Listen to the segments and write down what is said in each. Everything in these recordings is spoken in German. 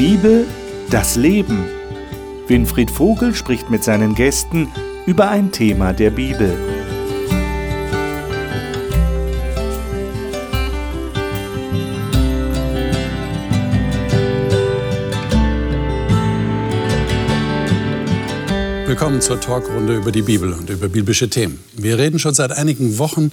Bibel, das Leben. Winfried Vogel spricht mit seinen Gästen über ein Thema der Bibel. Willkommen zur Talkrunde über die Bibel und über biblische Themen. Wir reden schon seit einigen Wochen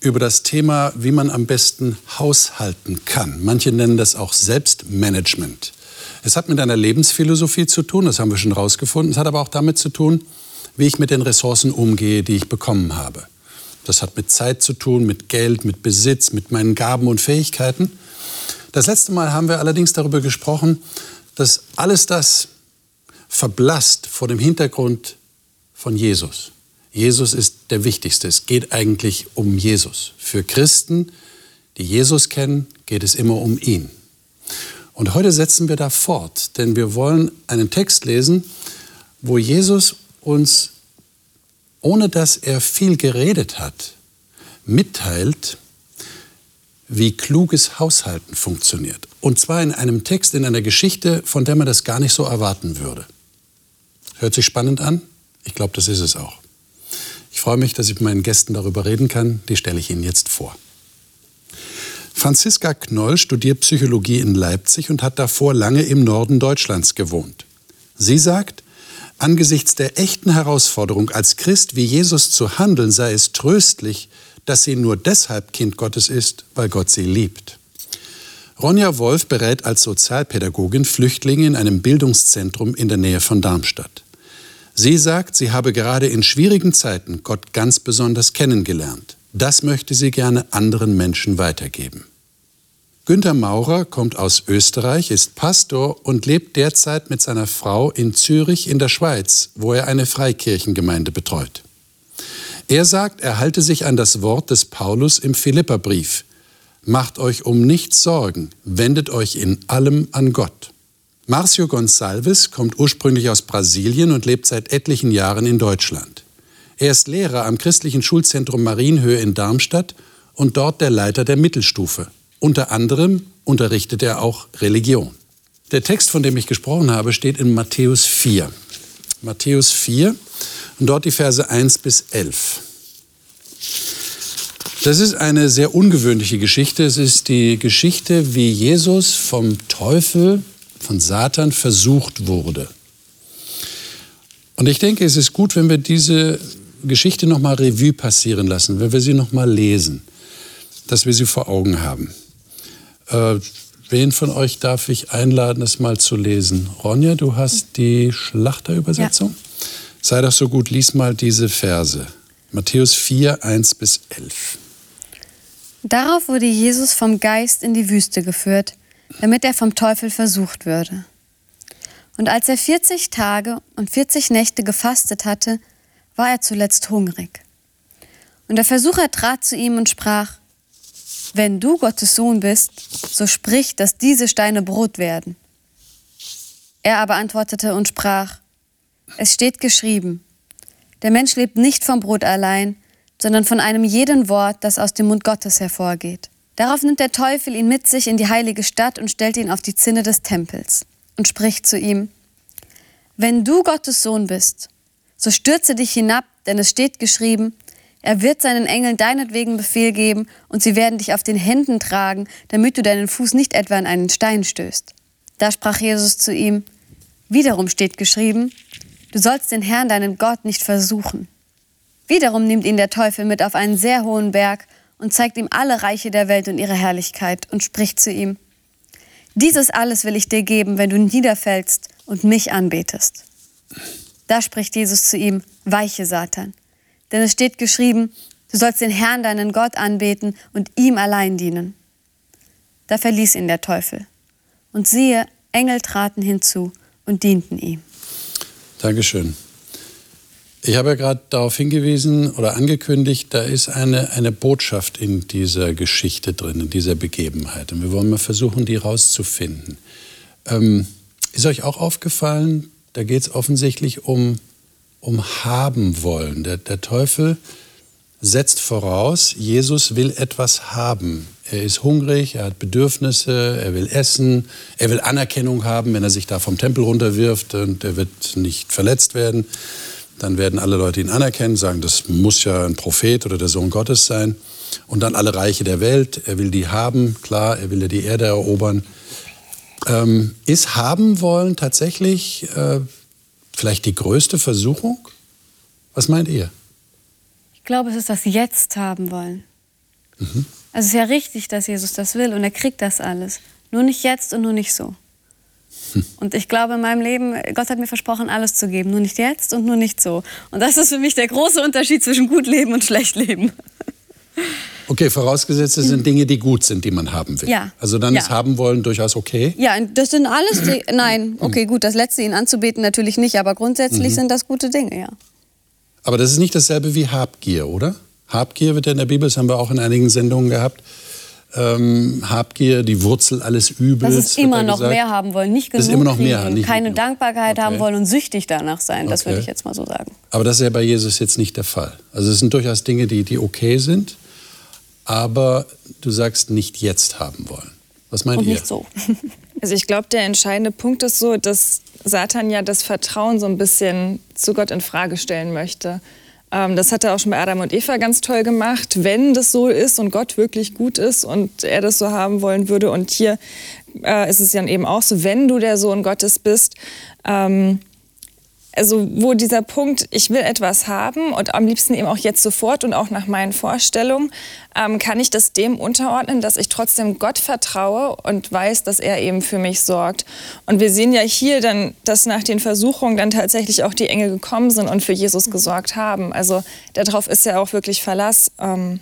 über das Thema, wie man am besten haushalten kann. Manche nennen das auch Selbstmanagement. Es hat mit einer Lebensphilosophie zu tun, das haben wir schon rausgefunden. Es hat aber auch damit zu tun, wie ich mit den Ressourcen umgehe, die ich bekommen habe. Das hat mit Zeit zu tun, mit Geld, mit Besitz, mit meinen Gaben und Fähigkeiten. Das letzte Mal haben wir allerdings darüber gesprochen, dass alles das verblasst vor dem Hintergrund von Jesus. Jesus ist der Wichtigste. Es geht eigentlich um Jesus. Für Christen, die Jesus kennen, geht es immer um ihn. Und heute setzen wir da fort, denn wir wollen einen Text lesen, wo Jesus uns, ohne dass er viel geredet hat, mitteilt, wie kluges Haushalten funktioniert. Und zwar in einem Text, in einer Geschichte, von der man das gar nicht so erwarten würde. Hört sich spannend an? Ich glaube, das ist es auch. Ich freue mich, dass ich mit meinen Gästen darüber reden kann. Die stelle ich Ihnen jetzt vor. Franziska Knoll studiert Psychologie in Leipzig und hat davor lange im Norden Deutschlands gewohnt. Sie sagt, angesichts der echten Herausforderung, als Christ wie Jesus zu handeln, sei es tröstlich, dass sie nur deshalb Kind Gottes ist, weil Gott sie liebt. Ronja Wolf berät als Sozialpädagogin Flüchtlinge in einem Bildungszentrum in der Nähe von Darmstadt. Sie sagt, sie habe gerade in schwierigen Zeiten Gott ganz besonders kennengelernt. Das möchte sie gerne anderen Menschen weitergeben. Günter Maurer kommt aus Österreich, ist Pastor und lebt derzeit mit seiner Frau in Zürich in der Schweiz, wo er eine Freikirchengemeinde betreut. Er sagt, er halte sich an das Wort des Paulus im Philipperbrief. Macht euch um nichts Sorgen, wendet euch in allem an Gott. Marcio Gonçalves kommt ursprünglich aus Brasilien und lebt seit etlichen Jahren in Deutschland. Er ist Lehrer am christlichen Schulzentrum Marienhöhe in Darmstadt und dort der Leiter der Mittelstufe. Unter anderem unterrichtet er auch Religion. Der Text, von dem ich gesprochen habe, steht in Matthäus 4. Matthäus 4 und dort die Verse 1 bis 11. Das ist eine sehr ungewöhnliche Geschichte. Es ist die Geschichte, wie Jesus vom Teufel von Satan versucht wurde. Und ich denke, es ist gut, wenn wir diese Geschichte nochmal Revue passieren lassen, wenn wir sie nochmal lesen, dass wir sie vor Augen haben. Äh, wen von euch darf ich einladen, das mal zu lesen? Ronja, du hast die Schlachterübersetzung? Ja. Sei doch so gut, lies mal diese Verse. Matthäus 4, 1 bis 11. Darauf wurde Jesus vom Geist in die Wüste geführt damit er vom Teufel versucht würde. Und als er 40 Tage und 40 Nächte gefastet hatte, war er zuletzt hungrig. Und der Versucher trat zu ihm und sprach, wenn du Gottes Sohn bist, so sprich, dass diese Steine Brot werden. Er aber antwortete und sprach, es steht geschrieben, der Mensch lebt nicht vom Brot allein, sondern von einem jeden Wort, das aus dem Mund Gottes hervorgeht. Darauf nimmt der Teufel ihn mit sich in die heilige Stadt und stellt ihn auf die Zinne des Tempels und spricht zu ihm, Wenn du Gottes Sohn bist, so stürze dich hinab, denn es steht geschrieben, er wird seinen Engeln deinetwegen Befehl geben und sie werden dich auf den Händen tragen, damit du deinen Fuß nicht etwa an einen Stein stößt. Da sprach Jesus zu ihm, Wiederum steht geschrieben, du sollst den Herrn, deinen Gott, nicht versuchen. Wiederum nimmt ihn der Teufel mit auf einen sehr hohen Berg und zeigt ihm alle Reiche der Welt und ihre Herrlichkeit und spricht zu ihm, dieses alles will ich dir geben, wenn du niederfällst und mich anbetest. Da spricht Jesus zu ihm, weiche Satan, denn es steht geschrieben, du sollst den Herrn, deinen Gott, anbeten und ihm allein dienen. Da verließ ihn der Teufel. Und siehe, Engel traten hinzu und dienten ihm. Dankeschön. Ich habe ja gerade darauf hingewiesen oder angekündigt, da ist eine, eine Botschaft in dieser Geschichte drin, in dieser Begebenheit. Und wir wollen mal versuchen, die rauszufinden. Ähm, ist euch auch aufgefallen, da geht es offensichtlich um, um haben wollen. Der, der Teufel setzt voraus, Jesus will etwas haben. Er ist hungrig, er hat Bedürfnisse, er will essen, er will Anerkennung haben, wenn er sich da vom Tempel runterwirft und er wird nicht verletzt werden. Dann werden alle Leute ihn anerkennen, sagen, das muss ja ein Prophet oder der Sohn Gottes sein. Und dann alle Reiche der Welt, er will die haben, klar, er will ja die Erde erobern. Ähm, ist haben wollen tatsächlich äh, vielleicht die größte Versuchung? Was meint ihr? Ich glaube, es ist das Jetzt haben wollen. Mhm. Also es ist ja richtig, dass Jesus das will und er kriegt das alles. Nur nicht jetzt und nur nicht so. Hm. Und ich glaube in meinem Leben, Gott hat mir versprochen, alles zu geben. Nur nicht jetzt und nur nicht so. Und das ist für mich der große Unterschied zwischen gut leben und schlecht leben. Okay, vorausgesetzt, es sind Dinge, die gut sind, die man haben will. Ja. Also dann ja. ist haben wollen durchaus okay. Ja, das sind alles. Die, nein, okay, gut, das letzte ihn anzubeten natürlich nicht, aber grundsätzlich mhm. sind das gute Dinge, ja. Aber das ist nicht dasselbe wie Habgier, oder? Habgier wird ja in der Bibel, das haben wir auch in einigen Sendungen gehabt. Ähm, Habgier, die Wurzel alles Übels. Das ist immer noch mehr haben wollen, nicht genug das ist immer noch kriegen, mehr, nicht keine genug. Dankbarkeit okay. haben wollen und süchtig danach sein. Das okay. würde ich jetzt mal so sagen. Aber das ist ja bei Jesus jetzt nicht der Fall. Also es sind durchaus Dinge, die, die okay sind, aber du sagst nicht jetzt haben wollen. Was meint und ihr? Nicht so. Also ich glaube, der entscheidende Punkt ist so, dass Satan ja das Vertrauen so ein bisschen zu Gott in Frage stellen möchte. Ähm, das hat er auch schon bei Adam und Eva ganz toll gemacht. Wenn das so ist und Gott wirklich gut ist und er das so haben wollen würde. Und hier äh, ist es dann eben auch so, wenn du der Sohn Gottes bist, ähm, also wo dieser Punkt, ich will etwas haben und am liebsten eben auch jetzt sofort und auch nach meinen Vorstellungen, ähm, kann ich das dem unterordnen, dass ich trotzdem Gott vertraue und weiß, dass er eben für mich sorgt. Und wir sehen ja hier dann, dass nach den Versuchungen dann tatsächlich auch die Engel gekommen sind und für Jesus gesorgt haben. Also darauf ist ja auch wirklich Verlass. Ähm,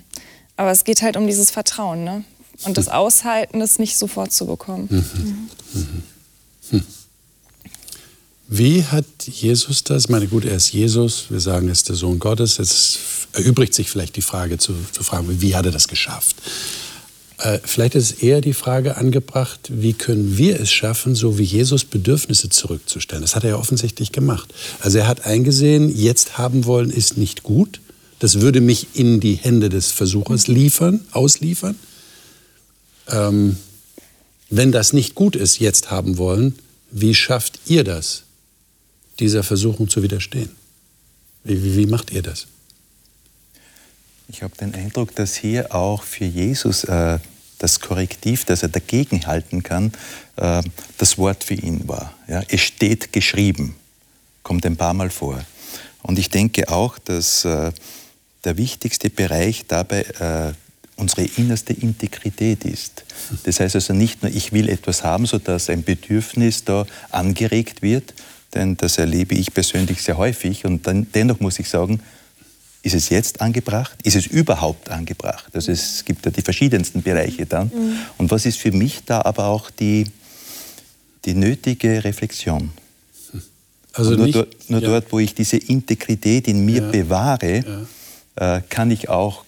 aber es geht halt um dieses Vertrauen ne? und das Aushalten, das nicht sofort zu bekommen. Mhm. Mhm. Mhm. Wie hat Jesus das? Ich meine, gut, er ist Jesus, wir sagen, er ist der Sohn Gottes. Jetzt erübrigt sich vielleicht die Frage zu, zu fragen, wie hat er das geschafft? Äh, vielleicht ist eher die Frage angebracht, wie können wir es schaffen, so wie Jesus Bedürfnisse zurückzustellen? Das hat er ja offensichtlich gemacht. Also er hat eingesehen, jetzt haben wollen ist nicht gut. Das würde mich in die Hände des Versuchers liefern, ausliefern. Ähm, wenn das nicht gut ist, jetzt haben wollen, wie schafft ihr das? Dieser Versuchung zu widerstehen? Wie, wie, wie macht ihr das? Ich habe den Eindruck, dass hier auch für Jesus äh, das Korrektiv, das er dagegen halten kann, äh, das Wort für ihn war. Ja? Es steht geschrieben, kommt ein paar Mal vor. Und ich denke auch, dass äh, der wichtigste Bereich dabei äh, unsere innerste Integrität ist. Das heißt also nicht nur, ich will etwas haben, sodass ein Bedürfnis da angeregt wird, denn das erlebe ich persönlich sehr häufig. Und dann, dennoch muss ich sagen, ist es jetzt angebracht? Ist es überhaupt angebracht? Also es gibt ja die verschiedensten Bereiche dann. Mhm. Und was ist für mich da aber auch die, die nötige Reflexion? Also nur, nicht, dort, nur ja. dort, wo ich diese Integrität in mir ja. bewahre, ja. Äh, kann ich auch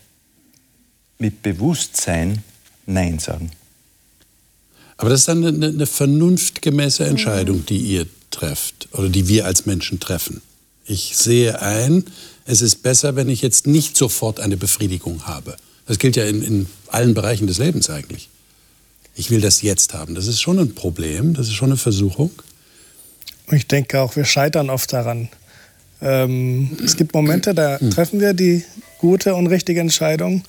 mit Bewusstsein Nein sagen. Aber das ist dann eine, eine vernunftgemäße Entscheidung, die ihr trefft oder die wir als Menschen treffen. Ich sehe ein, es ist besser, wenn ich jetzt nicht sofort eine Befriedigung habe. Das gilt ja in, in allen Bereichen des Lebens eigentlich. Ich will das jetzt haben. Das ist schon ein Problem, das ist schon eine Versuchung. Ich denke auch, wir scheitern oft daran. Ähm, es gibt Momente, da hm. treffen wir die gute und richtige Entscheidung.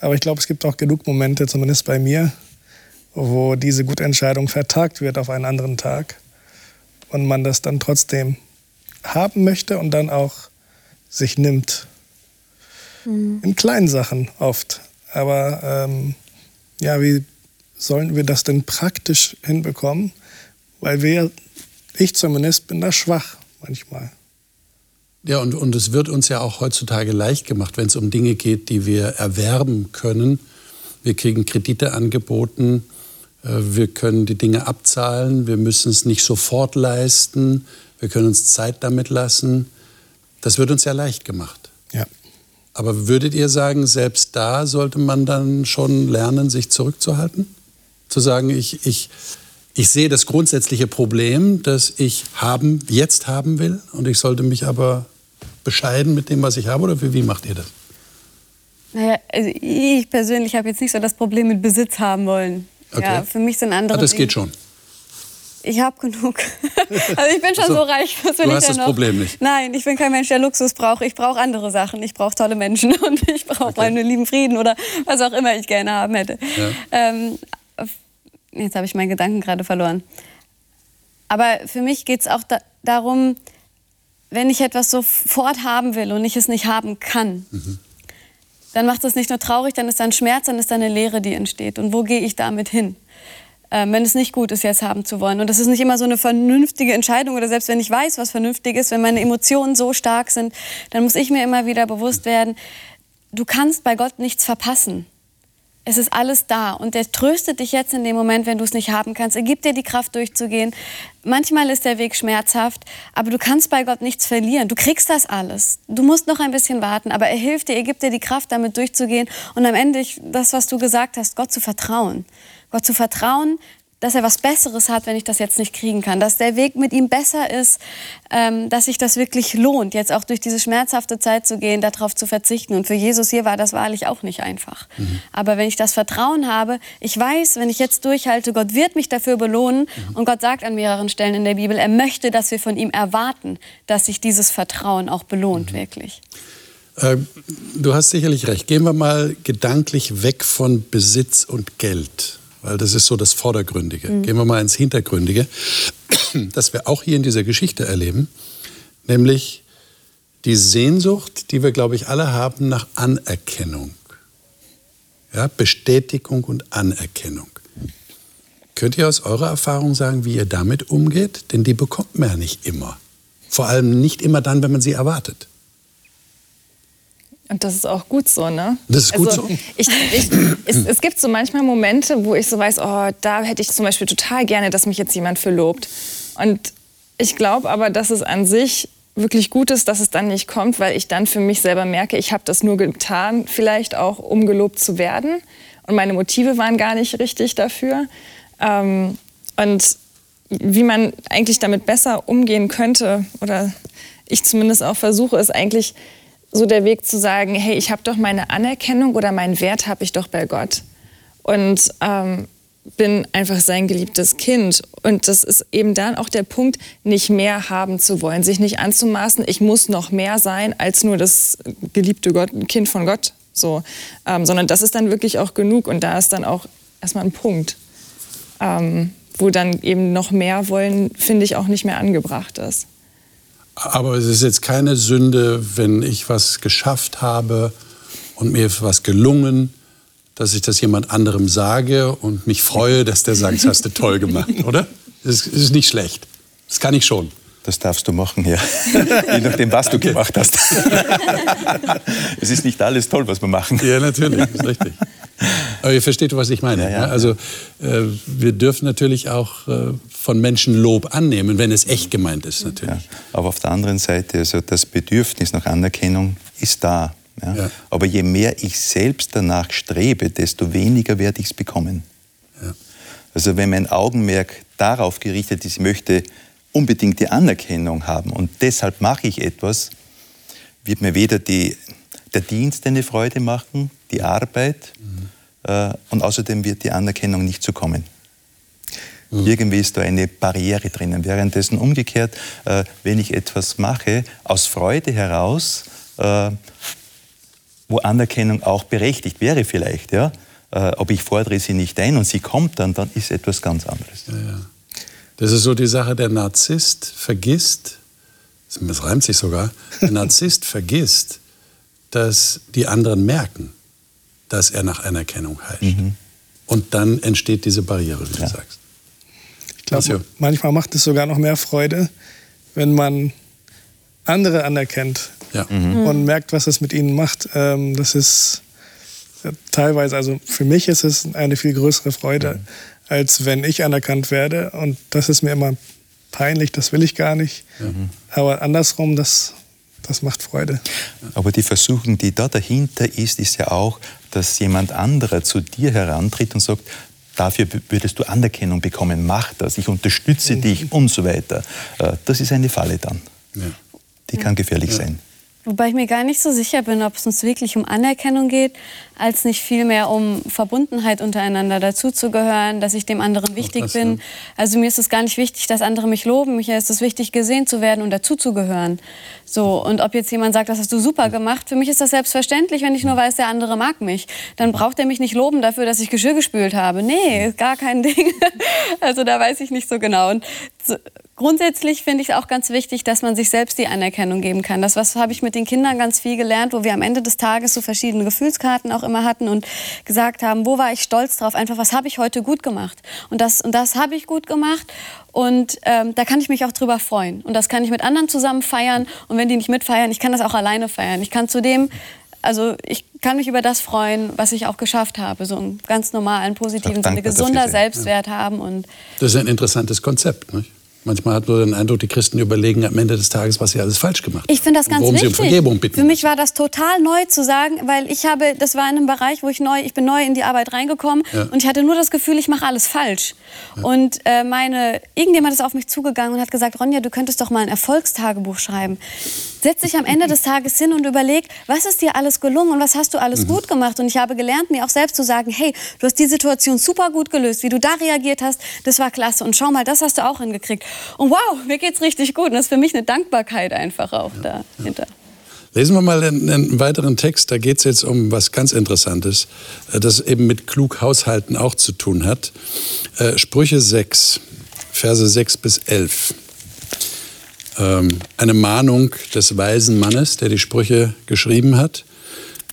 Aber ich glaube, es gibt auch genug Momente, zumindest bei mir, wo diese gute Entscheidung vertagt wird auf einen anderen Tag und man das dann trotzdem haben möchte und dann auch sich nimmt. Mhm. In kleinen Sachen oft. Aber ähm, ja, wie sollen wir das denn praktisch hinbekommen? Weil wir, ich zumindest, bin da schwach manchmal. Ja, und, und es wird uns ja auch heutzutage leicht gemacht, wenn es um Dinge geht, die wir erwerben können. Wir kriegen Kredite angeboten, wir können die Dinge abzahlen, wir müssen es nicht sofort leisten, wir können uns Zeit damit lassen. Das wird uns ja leicht gemacht. Ja. Aber würdet ihr sagen, selbst da sollte man dann schon lernen, sich zurückzuhalten? Zu sagen, ich, ich, ich sehe das grundsätzliche Problem, das ich haben, jetzt haben will und ich sollte mich aber bescheiden mit dem, was ich habe? Oder wie macht ihr das? Naja, also ich persönlich habe jetzt nicht so das Problem mit Besitz haben wollen. Okay. Ja, für mich sind andere. Ah, das Dinge- geht schon. Ich habe genug. also ich bin schon Also, so reich. Was will du ich hast denn das noch? Problem nicht. Nein, ich bin kein Mensch, der Luxus braucht. Ich brauche andere Sachen. Ich brauche tolle Menschen und ich brauche meinen lieben Frieden oder was auch immer ich gerne haben hätte. Ähm, jetzt habe ich meinen Gedanken gerade verloren. Aber für mich geht es auch da darum, wenn ich etwas sofort haben will und ich es nicht haben kann, dann macht es nicht nur traurig, dann ist da ein Schmerz, dann ist da eine Leere, die entsteht. Und wo gehe ich damit hin? Ähm, wenn es nicht gut ist, jetzt haben zu wollen. Und das ist nicht immer so eine vernünftige Entscheidung oder selbst wenn ich weiß, was vernünftig ist, wenn meine Emotionen so stark sind, dann muss ich mir immer wieder bewusst werden, du kannst bei Gott nichts verpassen. Es ist alles da und er tröstet dich jetzt in dem Moment, wenn du es nicht haben kannst. Er gibt dir die Kraft durchzugehen. Manchmal ist der Weg schmerzhaft, aber du kannst bei Gott nichts verlieren. Du kriegst das alles. Du musst noch ein bisschen warten, aber er hilft dir, er gibt dir die Kraft, damit durchzugehen und am Ende das, was du gesagt hast, Gott zu vertrauen. Gott zu vertrauen, dass er was Besseres hat, wenn ich das jetzt nicht kriegen kann. Dass der Weg mit ihm besser ist, ähm, dass sich das wirklich lohnt, jetzt auch durch diese schmerzhafte Zeit zu gehen, darauf zu verzichten. Und für Jesus hier war das wahrlich auch nicht einfach. Aber wenn ich das Vertrauen habe, ich weiß, wenn ich jetzt durchhalte, Gott wird mich dafür belohnen. Und Gott sagt an mehreren Stellen in der Bibel, er möchte, dass wir von ihm erwarten, dass sich dieses Vertrauen auch belohnt, wirklich. Äh, Du hast sicherlich recht. Gehen wir mal gedanklich weg von Besitz und Geld, weil das ist so das Vordergründige. Gehen wir mal ins Hintergründige, das wir auch hier in dieser Geschichte erleben, nämlich die Sehnsucht, die wir, glaube ich, alle haben nach Anerkennung. Ja, Bestätigung und Anerkennung. Könnt ihr aus eurer Erfahrung sagen, wie ihr damit umgeht? Denn die bekommt man ja nicht immer. Vor allem nicht immer dann, wenn man sie erwartet. Und das ist auch gut so, ne? Das ist gut also, so? Ich, ich, es, es gibt so manchmal Momente, wo ich so weiß, oh, da hätte ich zum Beispiel total gerne, dass mich jetzt jemand für lobt. Und ich glaube aber, dass es an sich wirklich gut ist, dass es dann nicht kommt, weil ich dann für mich selber merke, ich habe das nur getan, vielleicht auch, um gelobt zu werden. Und meine Motive waren gar nicht richtig dafür. Ähm, und wie man eigentlich damit besser umgehen könnte, oder ich zumindest auch versuche, ist eigentlich so der Weg zu sagen, hey, ich habe doch meine Anerkennung oder meinen Wert habe ich doch bei Gott. Und ähm, bin einfach sein geliebtes Kind. Und das ist eben dann auch der Punkt, nicht mehr haben zu wollen, sich nicht anzumaßen, ich muss noch mehr sein als nur das geliebte Gott, Kind von Gott. So, ähm, sondern das ist dann wirklich auch genug und da ist dann auch erstmal ein Punkt, ähm, wo dann eben noch mehr wollen, finde ich, auch nicht mehr angebracht ist. Aber es ist jetzt keine Sünde, wenn ich was geschafft habe und mir was gelungen, dass ich das jemand anderem sage und mich freue, dass der sagt, das hast du toll gemacht, oder? Das ist nicht schlecht. Das kann ich schon. Das darfst du machen, ja. Je nachdem, was du gemacht hast. es ist nicht alles toll, was wir machen. Ja, natürlich, ist richtig. Aber ihr versteht, was ich meine. Ja, ja, ne? also äh, wir dürfen natürlich auch äh, von Menschen Lob annehmen, wenn es echt gemeint ist, natürlich. Ja. Aber auf der anderen Seite, also das Bedürfnis nach Anerkennung ist da. Aber je mehr ich selbst danach strebe, desto weniger werde ich es bekommen. Also wenn mein Augenmerk darauf gerichtet ist, ich möchte unbedingt die Anerkennung haben und deshalb mache ich etwas, wird mir weder die, der Dienst eine Freude machen, die Arbeit äh, und außerdem wird die Anerkennung nicht zu kommen. Irgendwie ist da eine Barriere drinnen. Währenddessen umgekehrt, äh, wenn ich etwas mache, aus Freude heraus, äh, wo Anerkennung auch berechtigt wäre vielleicht, ja, äh, aber ich fordere sie nicht ein und sie kommt dann, dann ist etwas ganz anderes. Das ist so die Sache, der Narzisst vergisst, das reimt sich sogar, der Narzisst vergisst, dass die anderen merken, dass er nach Anerkennung heischt. Und dann entsteht diese Barriere, wie du Ja. sagst. Ich glaube, Ach so. manchmal macht es sogar noch mehr Freude, wenn man andere anerkennt Ja. und merkt, was es mit ihnen macht. Ähm, das ist äh, teilweise, also für mich ist es eine viel größere Freude, als wenn ich anerkannt werde. Und das ist mir immer peinlich, das will ich gar nicht. Aber andersrum, das, das macht Freude. Aber die Versuchung, die da dahinter ist, ist ja auch, dass jemand anderer zu dir herantritt und sagt, dafür würdest du Anerkennung bekommen, mach das, ich unterstütze dich und so weiter. Äh, Das ist eine Falle dann. Ja. Die kann gefährlich sein. Wobei ich mir gar nicht so sicher bin, ob es uns wirklich um Anerkennung geht, als nicht vielmehr um Verbundenheit untereinander, dazuzugehören, dass ich dem anderen wichtig das, bin. ja. Also mir ist es gar nicht wichtig, dass andere mich loben. Mir ist es wichtig, gesehen zu werden und dazuzugehören. So, und ob jetzt jemand sagt, das hast du super gemacht, für mich ist das selbstverständlich, wenn ich nur weiß, der andere mag mich. Dann braucht er mich nicht loben dafür, dass ich Geschirr gespült habe. Nee, gar kein Ding. Also da weiß ich nicht so genau. Und so, grundsätzlich finde ich es auch ganz wichtig, dass man sich selbst die Anerkennung geben kann. Das was habe ich mit den Kindern ganz viel gelernt, wo wir am Ende des Tages so verschiedene Gefühlskarten auch immer hatten und gesagt haben, wo war ich stolz drauf? Einfach, was habe ich heute gut gemacht? Und das, und das habe ich gut gemacht. Und ähm, da kann ich mich auch drüber freuen. Und das kann ich mit anderen zusammen feiern. Und wenn die nicht mitfeiern, ich kann das auch alleine feiern. Ich kann zudem, also ich kann mich über das freuen, was ich auch geschafft habe. So einen ganz normalen, positiven Sinne, gesunder. Selbstwert haben. Und Das ist ein interessantes Konzept. Nicht? Manchmal hat man den Eindruck, die Christen überlegen am Ende des Tages, was sie alles falsch gemacht haben. Ich finde das ganz worum wichtig. sie um Vergebung bitten. Für mich war das total neu zu sagen, weil ich habe, das war in einem Bereich, wo ich neu, ich bin neu in die Arbeit reingekommen Ja. und ich hatte nur das Gefühl, ich mache alles falsch. Und äh, meine, irgendjemand ist auf mich zugegangen und hat gesagt, Ronja, du könntest doch mal ein Erfolgstagebuch schreiben. Setz dich am Ende des Tages hin und überleg, was ist dir alles gelungen und was hast du Mhm. alles gut gemacht. Und ich habe gelernt, mir auch selbst zu sagen, hey, du hast die Situation super gut gelöst, wie du da reagiert hast, das war klasse. Und schau mal, das hast du auch hingekriegt. Und wow, mir geht's richtig gut. Und das ist für mich eine Dankbarkeit einfach auch dahinter. Lesen wir mal einen, einen weiteren Text. Da geht es jetzt um was ganz Interessantes, äh, das eben mit klug Haushalten auch zu tun hat. Äh, Sprüche 6, Verse 6 bis 11. Ähm, eine Mahnung des weisen Mannes, der die Sprüche geschrieben hat.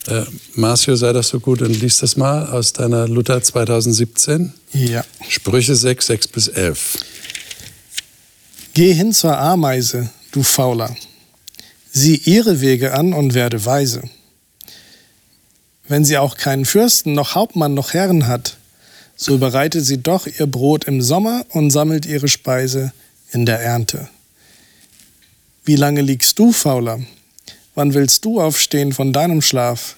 Äh, Marcio, sei das so gut und liest das mal aus deiner Luther 2017. Ja. Sprüche 6, 6 bis 11. Geh hin zur Ameise, du Fauler. Sieh ihre Wege an und werde weise. Wenn sie auch keinen Fürsten, noch Hauptmann, noch Herren hat, so bereitet sie doch ihr Brot im Sommer und sammelt ihre Speise in der Ernte. Wie lange liegst du, Fauler? Wann willst du aufstehen von deinem Schlaf?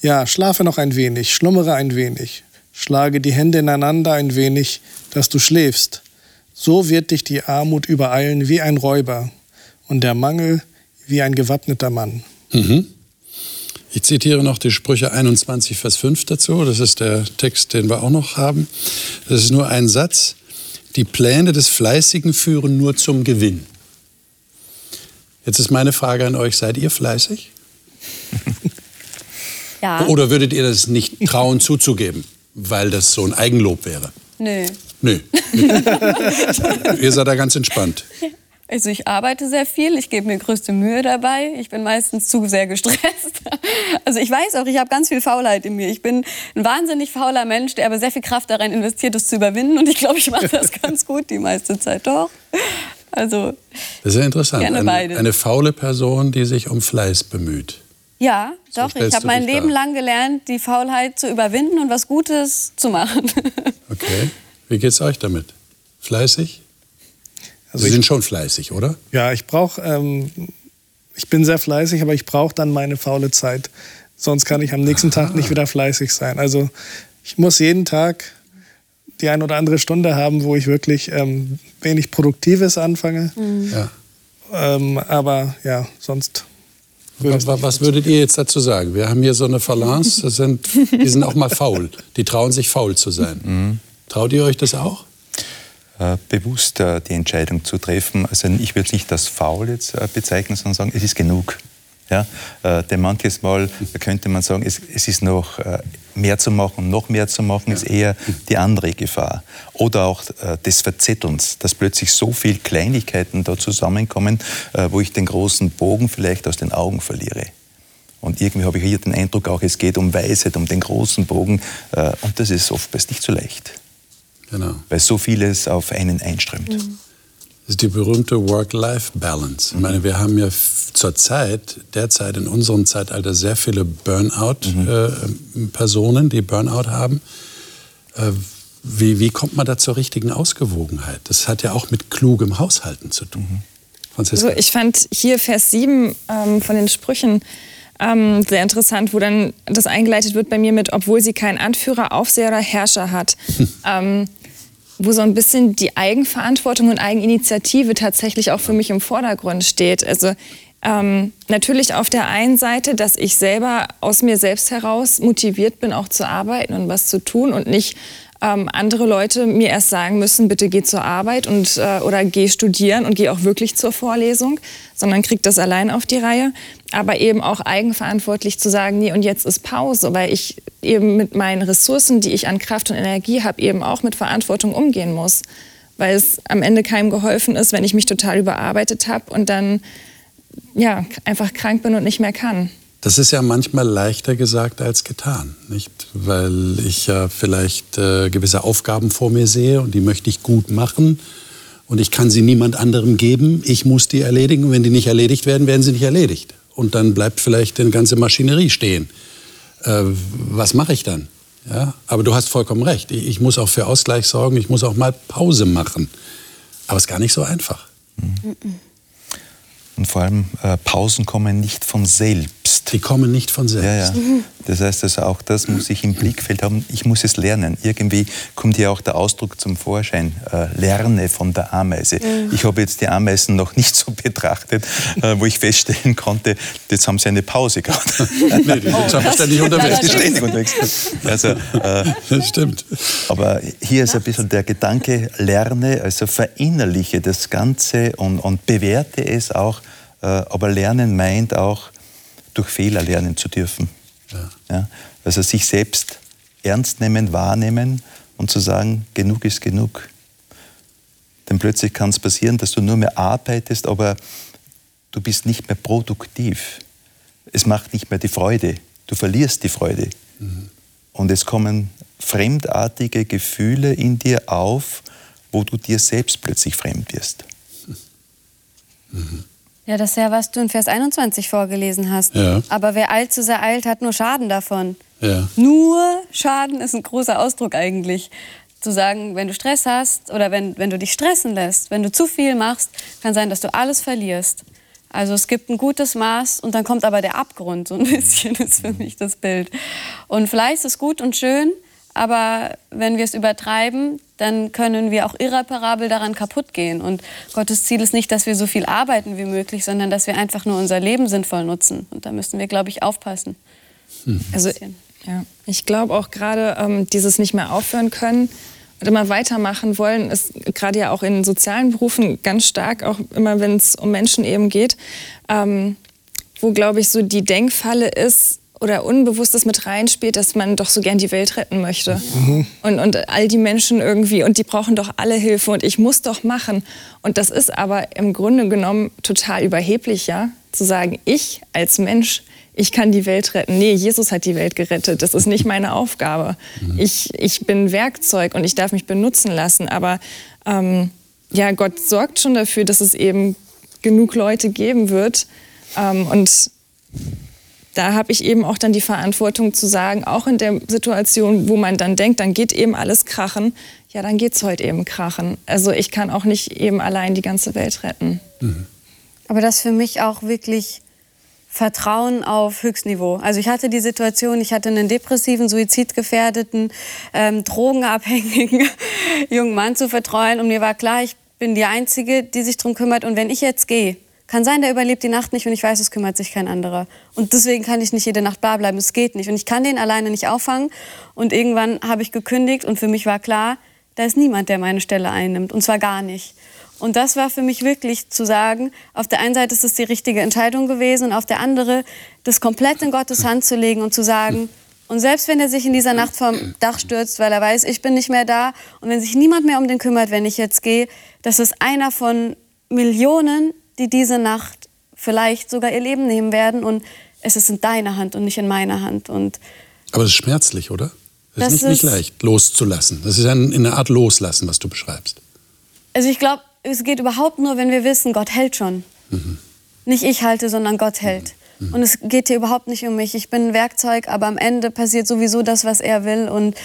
Ja, schlafe noch ein wenig, schlummere ein wenig, schlage die Hände ineinander ein wenig, dass du schläfst. So wird dich die Armut übereilen wie ein Räuber und der Mangel wie ein gewappneter Mann. Mhm. Ich zitiere noch die Sprüche 21, Vers 5 dazu. Das ist der Text, den wir auch noch haben. Das ist nur ein Satz. Die Pläne des Fleißigen führen nur zum Gewinn. Jetzt ist meine Frage an euch, seid ihr fleißig? Ja. Oder würdet ihr das nicht trauen zuzugeben, weil das so ein Eigenlob wäre? Nö. Nö. ihr seid da ganz entspannt. Also ich arbeite sehr viel, ich gebe mir größte Mühe dabei. Ich bin meistens zu sehr gestresst. Also ich weiß auch, ich habe ganz viel Faulheit in mir. Ich bin ein wahnsinnig fauler Mensch, der aber sehr viel Kraft darin investiert, es zu überwinden. Und ich glaube, ich mache das ganz gut die meiste Zeit doch. Also Das ist ja interessant. Gerne eine, eine faule Person, die sich um Fleiß bemüht. ja, So doch. Ich habe mein Leben dar. lang gelernt, die Faulheit zu überwinden und was Gutes zu machen. Okay. Wie geht's euch damit? Fleißig? Also Sie ich- sind schon fleißig, oder? Ja, ich brauche, ähm, ich bin sehr fleißig, aber ich brauche dann meine faule Zeit. Sonst kann ich am nächsten Tag nicht wieder fleißig sein. Also ich muss jeden Tag die ein oder andere Stunde haben, wo ich wirklich ähm, wenig Produktives anfange. Ja. Ähm, aber ja, sonst Was, was würdet ihr jetzt dazu sagen? Wir haben hier so eine sind, die sind auch mal faul. Die trauen sich faul zu sein. Traut ihr euch das auch? äh, bewusst äh, die Entscheidung zu treffen. Also ich würde nicht als faul jetzt äh, bezeichnen, sondern sagen, es ist genug. Ja? Denn manches Mal könnte man sagen, es, ist noch mehr zu machen, noch mehr zu machen, ist eher die andere Gefahr. Oder auch des Verzettelns, dass plötzlich so viele Kleinigkeiten da zusammenkommen, wo ich den großen Bogen vielleicht aus den Augen verliere. Und irgendwie habe ich hier den Eindruck auch, es geht um Weisheit, um den großen Bogen. Und das ist oftmals nicht so leicht Genau. weil so vieles auf einen einströmt. Das ist die berühmte Work-Life-Balance. Ich meine, wir haben ja zurzeit, derzeit in unserem Zeitalter, sehr viele Burnout-Personen, die Burnout haben. Äh, wie, wie kommt man da zur richtigen Ausgewogenheit? Das hat ja auch mit klugem Haushalten zu tun. Franziska. Also ich fand hier Vers 7 ähm, von den Sprüchen ähm, sehr interessant, wo dann das eingeleitet wird bei mir mit, obwohl sie keinen Anführer, Aufseher oder Herrscher hat. ähm, wo so ein bisschen die Eigenverantwortung und Eigeninitiative tatsächlich auch für mich im Vordergrund steht. Also Ähm, natürlich auf der einen Seite, dass ich selber aus mir selbst heraus motiviert bin, auch zu arbeiten und was zu tun und nicht ähm, andere Leute mir erst sagen müssen, bitte geh zur Arbeit und, äh, oder geh studieren und geh auch wirklich zur Vorlesung, sondern krieg das allein auf die Reihe. Aber eben auch eigenverantwortlich zu sagen, nee, und jetzt ist Pause, weil ich eben mit meinen Ressourcen, die ich an Kraft und Energie habe, eben auch mit Verantwortung umgehen muss. Weil es am Ende keinem geholfen ist, wenn ich mich total überarbeitet habe und dann ja, einfach krank bin und nicht mehr kann. Das ist ja manchmal leichter gesagt als getan, nicht? Weil ich ja vielleicht äh, gewisse Aufgaben vor mir sehe und die möchte ich gut machen und ich kann sie niemand anderem geben. Ich muss die erledigen und wenn die nicht erledigt werden, werden sie nicht erledigt. Und dann bleibt vielleicht eine ganze Maschinerie stehen. Äh, was mache ich dann? Ja, aber du hast vollkommen recht. Ich, ich muss auch für Ausgleich sorgen. Ich muss auch mal Pause machen. Aber es ist gar nicht so einfach. Mhm. Und vor allem äh, Pausen kommen nicht von selbst. Die kommen nicht von selbst. Ja, ja. Das heißt also auch das muss ich im Blickfeld haben. Ich muss es lernen. Irgendwie kommt hier auch der Ausdruck zum Vorschein. Äh, lerne von der Ameise. Mhm. Ich habe jetzt die Ameisen noch nicht so betrachtet, äh, wo ich feststellen konnte, jetzt haben sie eine Pause gehabt. nee, die sind oh, ständig unterwegs. Die ständig unterwegs. Also, äh, das stimmt. Aber hier ist ein bisschen der Gedanke, lerne, also verinnerliche das Ganze und, und bewerte es auch aber Lernen meint auch, durch Fehler lernen zu dürfen. Ja. Ja? Also sich selbst ernst nehmen, wahrnehmen und zu sagen, genug ist genug. Denn plötzlich kann es passieren, dass du nur mehr arbeitest, aber du bist nicht mehr produktiv. Es macht nicht mehr die Freude. Du verlierst die Freude. Mhm. Und es kommen fremdartige Gefühle in dir auf, wo du dir selbst plötzlich fremd wirst. Mhm. Ja, das ist ja, was du in Vers 21 vorgelesen hast. Ja. Aber wer allzu sehr eilt, hat nur Schaden davon. Ja. Nur Schaden ist ein großer Ausdruck eigentlich. Zu sagen, wenn du Stress hast oder wenn, wenn du dich stressen lässt, wenn du zu viel machst, kann sein, dass du alles verlierst. Also es gibt ein gutes Maß und dann kommt aber der Abgrund, so ein bisschen ist für mich das Bild. Und Fleiß ist gut und schön, aber wenn wir es übertreiben, dann können wir auch irreparabel daran kaputt gehen. Und Gottes Ziel ist nicht, dass wir so viel arbeiten wie möglich, sondern dass wir einfach nur unser Leben sinnvoll nutzen. Und da müssen wir, glaube ich, aufpassen. Hm. Also ja, ich glaube auch gerade ähm, dieses nicht mehr aufhören können und immer weitermachen wollen, ist gerade ja auch in sozialen Berufen ganz stark, auch immer wenn es um Menschen eben geht, ähm, wo, glaube ich, so die Denkfalle ist, oder Unbewusstes mit reinspielt, dass man doch so gern die Welt retten möchte. Mhm. Und, und all die Menschen irgendwie, und die brauchen doch alle Hilfe und ich muss doch machen. Und das ist aber im Grunde genommen total überheblich, ja, zu sagen, ich als Mensch, ich kann die Welt retten. Nee, Jesus hat die Welt gerettet. Das ist nicht meine Aufgabe. Mhm. Ich, ich bin Werkzeug und ich darf mich benutzen lassen. Aber ähm, ja, Gott sorgt schon dafür, dass es eben genug Leute geben wird. Ähm, und da habe ich eben auch dann die Verantwortung zu sagen, auch in der Situation, wo man dann denkt, dann geht eben alles krachen, ja, dann geht es heute eben krachen. Also ich kann auch nicht eben allein die ganze Welt retten. Mhm. Aber das für mich auch wirklich Vertrauen auf Höchstniveau. Also ich hatte die Situation, ich hatte einen depressiven, suizidgefährdeten, ähm, drogenabhängigen jungen Mann zu vertreuen und mir war klar, ich bin die Einzige, die sich darum kümmert und wenn ich jetzt gehe, kann sein, der überlebt die Nacht nicht und ich weiß, es kümmert sich kein anderer. Und deswegen kann ich nicht jede Nacht da bleiben. Es geht nicht. Und ich kann den alleine nicht auffangen. Und irgendwann habe ich gekündigt und für mich war klar, da ist niemand, der meine Stelle einnimmt. Und zwar gar nicht. Und das war für mich wirklich zu sagen, auf der einen Seite ist es die richtige Entscheidung gewesen und auf der anderen das komplett in Gottes Hand zu legen und zu sagen, und selbst wenn er sich in dieser Nacht vom Dach stürzt, weil er weiß, ich bin nicht mehr da und wenn sich niemand mehr um den kümmert, wenn ich jetzt gehe, das ist einer von Millionen, die diese Nacht vielleicht sogar ihr Leben nehmen werden. Und es ist in deiner Hand und nicht in meiner Hand. Und Aber das ist schmerzlich, oder? Das ist nicht, nicht leicht, loszulassen. Das ist ein, in einer Art Loslassen, was du beschreibst. Also ich glaube, es geht überhaupt nur, wenn wir wissen, Gott hält schon. Mhm. Nicht ich halte, sondern Gott hält. Mhm. Und es geht hier überhaupt nicht um mich. Ich bin ein Werkzeug, aber am Ende passiert sowieso das, was er will. Und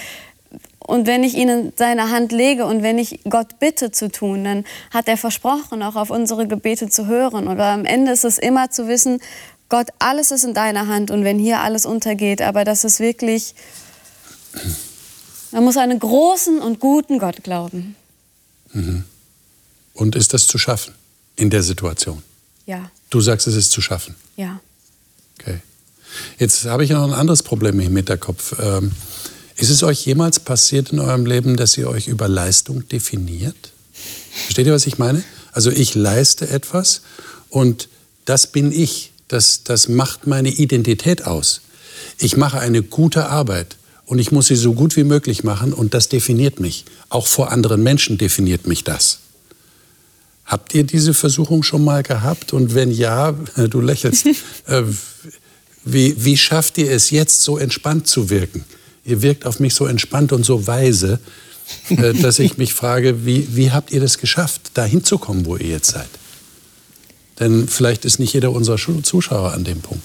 und wenn ich ihn in seine Hand lege und wenn ich Gott bitte zu tun, dann hat er versprochen, auch auf unsere Gebete zu hören. Und am Ende ist es immer zu wissen, Gott, alles ist in deiner Hand und wenn hier alles untergeht, aber das ist wirklich, man muss an einen großen und guten Gott glauben. Mhm. Und ist das zu schaffen in der Situation? Ja. Du sagst, es ist zu schaffen. Ja. Okay. Jetzt habe ich noch ein anderes Problem im Hinterkopf. Ähm, ist es euch jemals passiert in eurem Leben, dass ihr euch über Leistung definiert? Versteht ihr, was ich meine? Also ich leiste etwas und das bin ich. Das, das macht meine Identität aus. Ich mache eine gute Arbeit und ich muss sie so gut wie möglich machen und das definiert mich. Auch vor anderen Menschen definiert mich das. Habt ihr diese Versuchung schon mal gehabt? Und wenn ja, du lächelst, äh, wie, wie schafft ihr es jetzt so entspannt zu wirken? Ihr wirkt auf mich so entspannt und so weise, äh, dass ich mich frage, wie, wie habt ihr das geschafft, da hinzukommen, wo ihr jetzt seid? Denn vielleicht ist nicht jeder unserer Zuschauer an dem Punkt.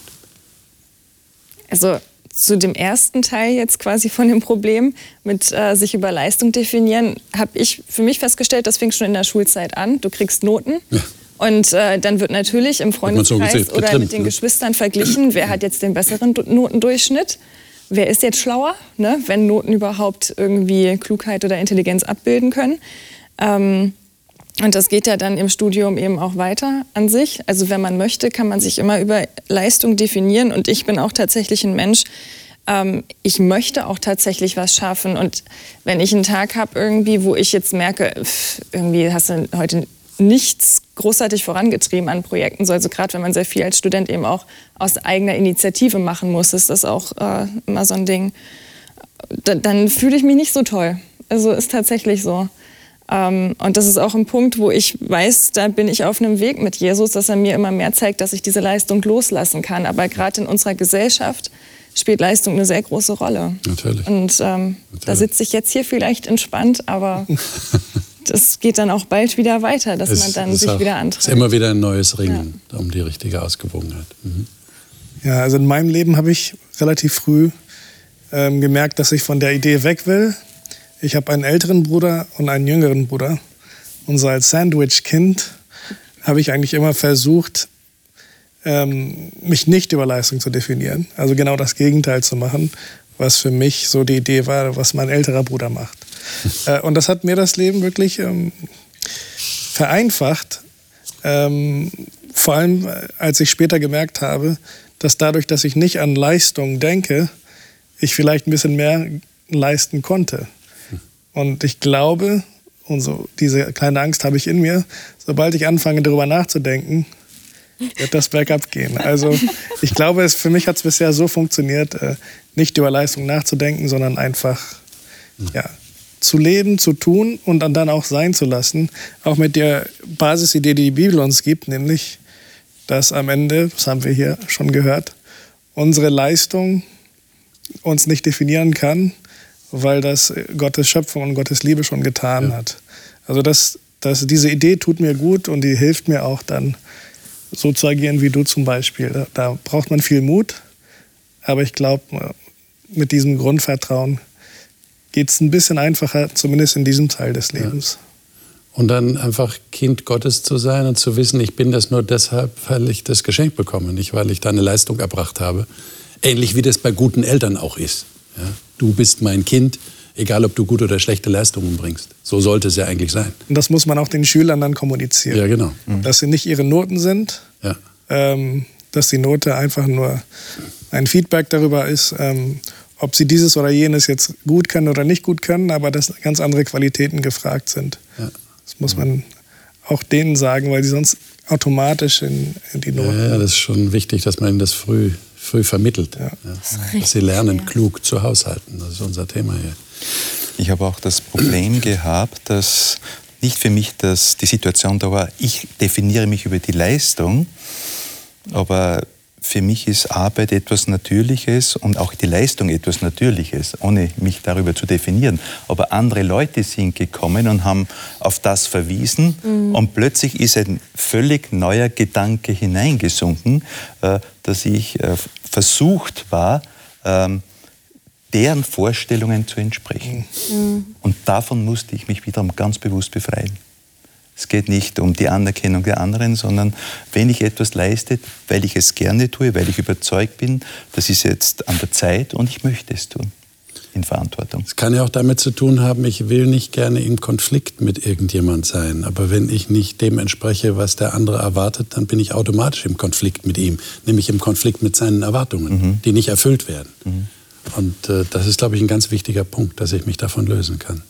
Also zu dem ersten Teil jetzt quasi von dem Problem mit äh, sich über Leistung definieren, habe ich für mich festgestellt, das fing schon in der Schulzeit an. Du kriegst Noten. Ja. Und äh, dann wird natürlich im Freundeskreis so oder mit den ne? Geschwistern verglichen, wer hat jetzt den besseren Notendurchschnitt. Wer ist jetzt schlauer, ne? wenn Noten überhaupt irgendwie Klugheit oder Intelligenz abbilden können. Ähm, und das geht ja dann im Studium eben auch weiter an sich. Also wenn man möchte, kann man sich immer über Leistung definieren. Und ich bin auch tatsächlich ein Mensch, ähm, ich möchte auch tatsächlich was schaffen. Und wenn ich einen Tag habe irgendwie, wo ich jetzt merke, pff, irgendwie hast du heute nichts großartig vorangetrieben an Projekten. So, also gerade wenn man sehr viel als Student eben auch aus eigener Initiative machen muss, ist das auch äh, immer so ein Ding. Da, dann fühle ich mich nicht so toll. Also ist tatsächlich so. Ähm, und das ist auch ein Punkt, wo ich weiß, da bin ich auf einem Weg mit Jesus, dass er mir immer mehr zeigt, dass ich diese Leistung loslassen kann. Aber gerade in unserer Gesellschaft spielt Leistung eine sehr große Rolle. Natürlich. Und ähm, Natürlich. da sitze ich jetzt hier vielleicht entspannt, aber das geht dann auch bald wieder weiter, dass es, man dann sich auch, wieder antreibt. Es ist immer wieder ein neues Ringen ja. um die richtige Ausgewogenheit. Mhm. Ja, also in meinem Leben habe ich relativ früh ähm, gemerkt, dass ich von der Idee weg will, ich habe einen älteren Bruder und einen jüngeren Bruder. Und so als Sandwich-Kind habe ich eigentlich immer versucht, ähm, mich nicht über Leistung zu definieren. Also genau das Gegenteil zu machen, was für mich so die Idee war, was mein älterer Bruder macht. Äh, und das hat mir das Leben wirklich ähm, vereinfacht. Ähm, vor allem, äh, als ich später gemerkt habe, dass dadurch, dass ich nicht an Leistung denke, ich vielleicht ein bisschen mehr leisten konnte. Und ich glaube, und so diese kleine Angst habe ich in mir, sobald ich anfange, darüber nachzudenken, wird das bergab gehen. Also ich glaube, es, für mich hat es bisher so funktioniert, äh, nicht über Leistung nachzudenken, sondern einfach ja, zu leben, zu tun und dann auch sein zu lassen. Auch mit der Basisidee, die die Bibel uns gibt, nämlich, dass am Ende, das haben wir hier schon gehört, unsere Leistung uns nicht definieren kann, weil das Gottes Schöpfung und Gottes Liebe schon getan ja. hat. Also das, das, diese Idee tut mir gut und die hilft mir auch dann so zu agieren wie du zum Beispiel. Da, da braucht man viel Mut, aber ich glaube, mit diesem Grundvertrauen geht es ein bisschen einfacher, zumindest in diesem Teil des Lebens. Ja. Und dann einfach Kind Gottes zu sein und zu wissen, ich bin das nur deshalb, weil ich das Geschenk bekomme, nicht weil ich da eine Leistung erbracht habe. Ähnlich wie das bei guten Eltern auch ist. Ja? Du bist mein Kind, egal ob du gute oder schlechte Leistungen bringst. So sollte es ja eigentlich sein. Und das muss man auch den Schülern dann kommunizieren. Ja, genau. Mhm. Dass sie nicht ihre Noten sind, ja. ähm, dass die Note einfach nur ein Feedback darüber ist, ähm, ob sie dieses oder jenes jetzt gut können oder nicht gut können, aber dass ganz andere Qualitäten gefragt sind. Ja. Das muss man auch denen sagen, weil sie sonst automatisch in, in die Noten. Ja, das ist schon wichtig, dass man ihnen das früh früh vermittelt. Ja. Das dass sie lernen, klug zu haushalten. Das ist unser Thema hier. Ich habe auch das Problem gehabt, dass nicht für mich dass die Situation da war, ich definiere mich über die Leistung, aber für mich ist Arbeit etwas Natürliches und auch die Leistung etwas Natürliches, ohne mich darüber zu definieren. Aber andere Leute sind gekommen und haben auf das verwiesen mhm. und plötzlich ist ein völlig neuer Gedanke hineingesunken, äh, dass ich äh, versucht war, ähm, deren Vorstellungen zu entsprechen. Mhm. Und davon musste ich mich wiederum ganz bewusst befreien. Es geht nicht um die Anerkennung der anderen, sondern wenn ich etwas leiste, weil ich es gerne tue, weil ich überzeugt bin, das ist jetzt an der Zeit und ich möchte es tun. in Verantwortung. Es kann ja auch damit zu tun haben, ich will nicht gerne im Konflikt mit irgendjemand sein. Aber wenn ich nicht dem entspreche, was der andere erwartet, dann bin ich automatisch im Konflikt mit ihm. Nämlich im Konflikt mit seinen Erwartungen, mhm. die nicht erfüllt werden. Mhm. Und äh, das ist, glaube ich, ein ganz wichtiger Punkt, dass ich mich davon lösen kann.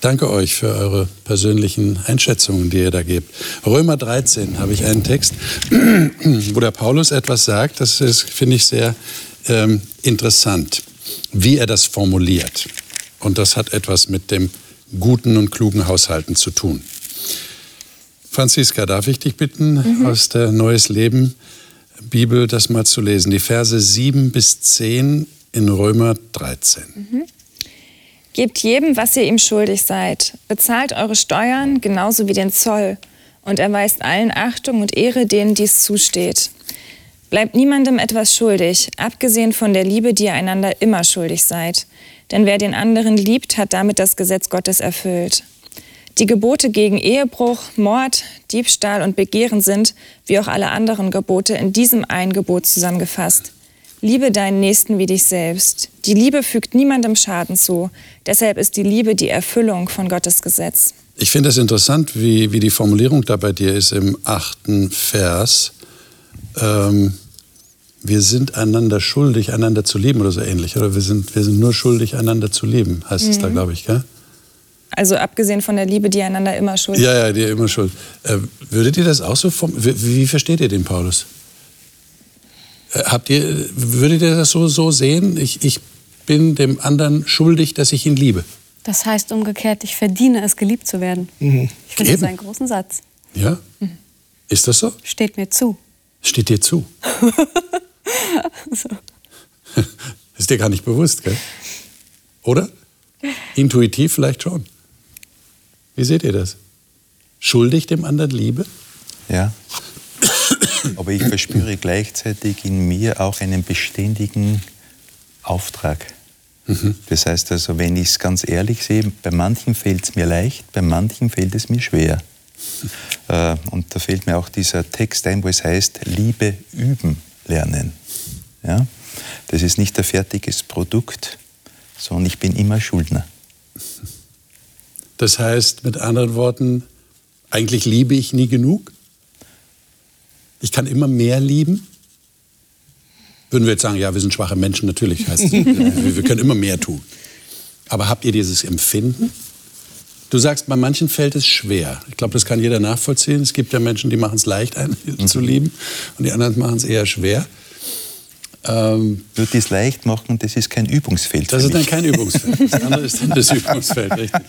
Danke euch für eure persönlichen Einschätzungen, die ihr da gebt. Römer 13 habe ich einen Text, wo der Paulus etwas sagt, das ist, finde ich, sehr ähm, interessant, wie er das formuliert. Und das hat etwas mit dem guten und klugen Haushalten zu tun. Franziska, darf ich dich bitten, mhm. aus der Neues Leben Bibel das mal zu lesen, die Verse 7 bis 10 in Römer 13. Mhm. Gebt jedem, was ihr ihm schuldig seid. Bezahlt eure Steuern genauso wie den Zoll und erweist allen Achtung und Ehre, denen dies zusteht. Bleibt niemandem etwas schuldig, abgesehen von der Liebe, die ihr einander immer schuldig seid. Denn wer den anderen liebt, hat damit das Gesetz Gottes erfüllt. Die Gebote gegen Ehebruch, Mord, Diebstahl und Begehren sind, wie auch alle anderen Gebote, in diesem einen Gebot zusammengefasst. Liebe deinen Nächsten wie dich selbst. Die Liebe fügt niemandem Schaden zu. Deshalb ist die Liebe die Erfüllung von Gottes Gesetz. Ich finde es interessant, wie, wie die Formulierung da bei dir ist im achten Vers. Ähm, wir sind einander schuldig, einander zu lieben oder so ähnlich. Oder wir sind, wir sind nur schuldig, einander zu lieben, heißt mhm. es da, mhm. glaube ich, gell? Also abgesehen von der Liebe, die einander immer schuld. Ja, ja, die immer schuld. Äh, würdet ihr das auch so vom, wie, wie, versteht ihr den Paulus? Äh, habt ihr, würdet ihr das so, so sehen? Ich, ich bin dem anderen schuldig, dass ich ihn liebe. Das heißt umgekehrt, ich verdiene es, geliebt zu werden. Mhm. Ich finde das einen großen Satz. Ja? Mhm. Ist das so? Steht mir zu. Steht dir zu. so. Ist dir gar nicht bewusst, gell? Oder? Intuitiv vielleicht schon. Wie seht ihr das? Schuldig dem anderen Liebe? Ja. Aber ich verspüre gleichzeitig in mir auch einen beständigen Auftrag. Mhm. Das heißt also, wenn ich es ganz ehrlich sehe, bei manchen fällt es mir leicht, bei manchen fällt es mir schwer. Äh, und da fällt mir auch dieser Text ein, wo es heißt, Liebe üben lernen. Ja? Das ist nicht ein fertiges Produkt, sondern ich bin immer Schuldner. Das heißt, mit anderen Worten, eigentlich liebe ich nie genug? Ich kann immer mehr lieben? Würden wir jetzt sagen, ja, wir sind schwache Menschen, natürlich heißt wir können immer mehr tun. Aber habt ihr dieses Empfinden? Du sagst, bei manchen fällt es schwer. Ich glaube, das kann jeder nachvollziehen. Es gibt ja Menschen, die machen es leicht, einen mhm. zu lieben und die anderen machen es eher schwer. Ähm, Wird dies leicht machen, das ist kein Übungsfeld. Das ist dann kein Übungsfeld. Das andere ist dann das Übungsfeld, richtig.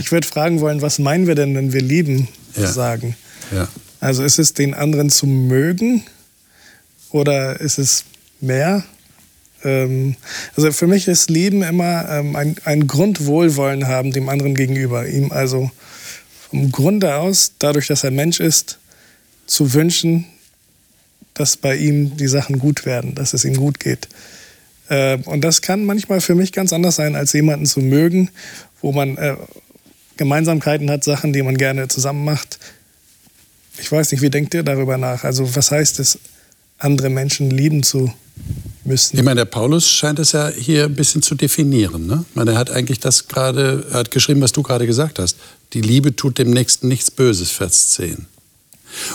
Ich würde fragen wollen, was meinen wir denn, wenn wir lieben ja. sagen? Ja. Also ist es den anderen zu mögen oder ist es mehr? Ähm, also für mich ist Lieben immer ähm, ein, ein Grundwohlwollen haben dem anderen gegenüber. Ihm also vom Grunde aus, dadurch, dass er Mensch ist, zu wünschen, dass bei ihm die Sachen gut werden, dass es ihm gut geht. Äh, und das kann manchmal für mich ganz anders sein, als jemanden zu mögen, wo man äh, Gemeinsamkeiten hat, Sachen, die man gerne zusammen macht. Ich weiß nicht, wie denkt ihr darüber nach? Also was heißt es, andere Menschen lieben zu müssen? Ich meine, der Paulus scheint es ja hier ein bisschen zu definieren. Ne? Ich meine, er hat eigentlich das gerade, er hat geschrieben, was du gerade gesagt hast. Die Liebe tut dem Nächsten nichts Böses, Vers 10.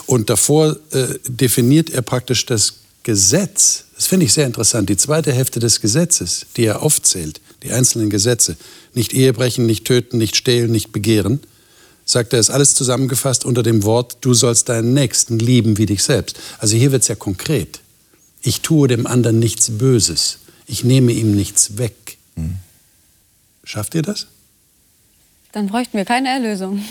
Und davor äh, definiert er praktisch das Gesetz. Das finde ich sehr interessant. Die zweite Hälfte des Gesetzes, die er aufzählt, die einzelnen Gesetze, nicht Ehebrechen, nicht töten, nicht stehlen, nicht begehren, sagt er, ist alles zusammengefasst unter dem Wort, du sollst deinen Nächsten lieben wie dich selbst. Also hier wird es ja konkret. Ich tue dem anderen nichts Böses. Ich nehme ihm nichts weg. Hm. Schafft ihr das? dann bräuchten wir keine Erlösung.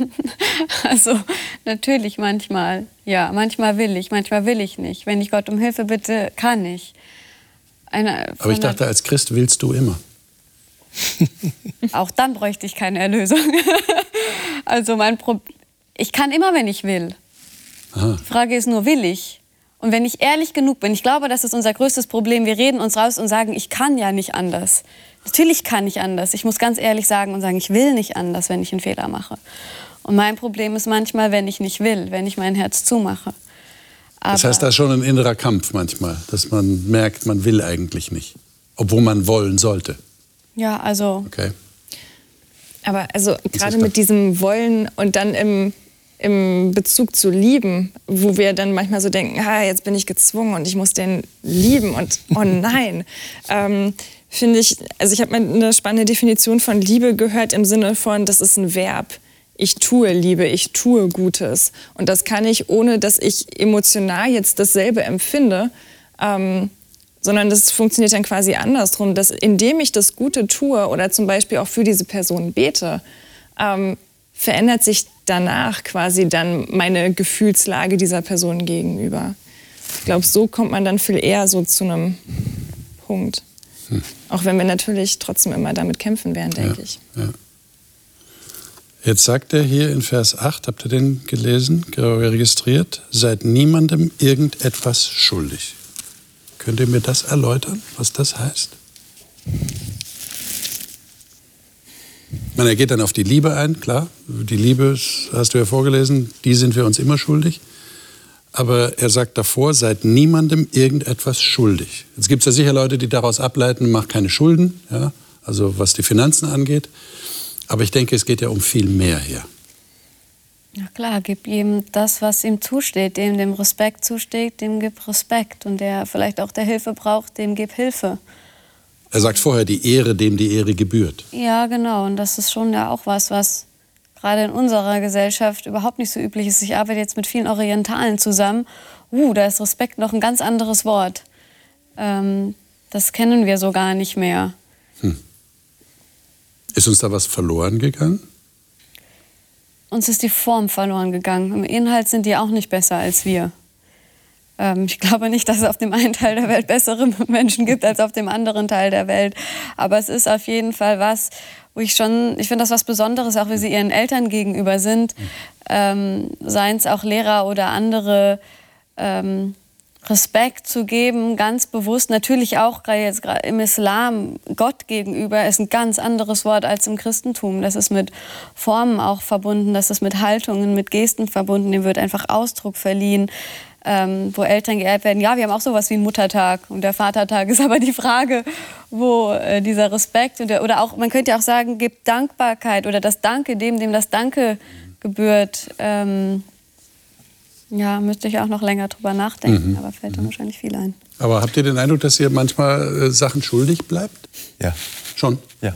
also natürlich manchmal, ja, manchmal will ich, manchmal will ich nicht. Wenn ich Gott um Hilfe bitte, kann ich. Eine, Aber ich dachte, als Christ willst du immer. Auch dann bräuchte ich keine Erlösung. also mein Pro ich kann immer, wenn ich will. Aha. Die Frage ist nur, will ich? Und wenn ich ehrlich genug bin, ich glaube, das ist unser größtes Problem. Wir reden uns raus und sagen, ich kann ja nicht anders. Natürlich kann ich anders. Ich muss ganz ehrlich sagen und sagen, ich will nicht anders, wenn ich einen Fehler mache. Und mein Problem ist manchmal, wenn ich nicht will, wenn ich mein Herz zumache. Aber das heißt, da ist schon ein innerer Kampf manchmal, dass man merkt, man will eigentlich nicht, obwohl man wollen sollte. Ja, also. Okay. Aber also gerade mit diesem Wollen und dann im, im Bezug zu lieben, wo wir dann manchmal so denken, ah, jetzt bin ich gezwungen und ich muss den lieben und oh nein, ähm, finde ich, also ich habe mal eine spannende Definition von Liebe gehört im Sinne von, das ist ein Verb. Ich tue Liebe, ich tue Gutes. Und das kann ich, ohne dass ich emotional jetzt dasselbe empfinde, ähm, sondern das funktioniert dann quasi andersrum, dass indem ich das Gute tue oder zum Beispiel auch für diese Person bete, ähm, verändert sich danach quasi dann meine Gefühlslage dieser Person gegenüber. Ich glaube, so kommt man dann viel eher so zu einem Punkt. Hm. Auch wenn wir natürlich trotzdem immer damit kämpfen werden, denke ja, ich. Ja. Jetzt sagt er hier in Vers 8, habt ihr den gelesen, registriert, seid niemandem irgendetwas schuldig. Könnt ihr mir das erläutern, was das heißt? Ich meine, er geht dann auf die Liebe ein, klar. Die Liebe, hast du ja vorgelesen, die sind wir uns immer schuldig. Aber er sagt davor, seid niemandem irgendetwas schuldig. Jetzt gibt es ja sicher Leute, die daraus ableiten, mach keine Schulden, ja? also was die Finanzen angeht. Aber ich denke, es geht ja um viel mehr hier. Ja klar, gib ihm das, was ihm zusteht, dem dem Respekt zusteht, dem gib Respekt. Und der vielleicht auch der Hilfe braucht, dem gib Hilfe. Er sagt vorher, die Ehre, dem die Ehre gebührt. Ja, genau. Und das ist schon ja auch was, was gerade in unserer Gesellschaft überhaupt nicht so üblich ist. Ich arbeite jetzt mit vielen Orientalen zusammen. Uh, da ist Respekt noch ein ganz anderes Wort. Ähm, das kennen wir so gar nicht mehr. Hm. Ist uns da was verloren gegangen? Uns ist die Form verloren gegangen. Im Inhalt sind die auch nicht besser als wir. Ähm, ich glaube nicht, dass es auf dem einen Teil der Welt bessere Menschen gibt als auf dem anderen Teil der Welt. Aber es ist auf jeden Fall was, wo ich schon, ich finde das was Besonderes, auch wie sie ihren Eltern gegenüber sind. Ähm, Seien es auch Lehrer oder andere. Ähm, Respekt zu geben, ganz bewusst. Natürlich auch gerade jetzt im Islam Gott gegenüber ist ein ganz anderes Wort als im Christentum. Das ist mit Formen auch verbunden, das ist mit Haltungen, mit Gesten verbunden. Dem wird einfach Ausdruck verliehen. Ähm, wo Eltern geehrt werden. Ja, wir haben auch sowas wie einen Muttertag und der Vatertag ist aber die Frage, wo äh, dieser Respekt der, oder auch, man könnte ja auch sagen, gibt Dankbarkeit oder das Danke dem, dem das Danke gebührt. Ähm, ja, müsste ich auch noch länger drüber nachdenken, mhm. aber fällt mhm. dann wahrscheinlich viel ein. Aber habt ihr den Eindruck, dass ihr manchmal äh, Sachen schuldig bleibt? Ja. Schon? Ja.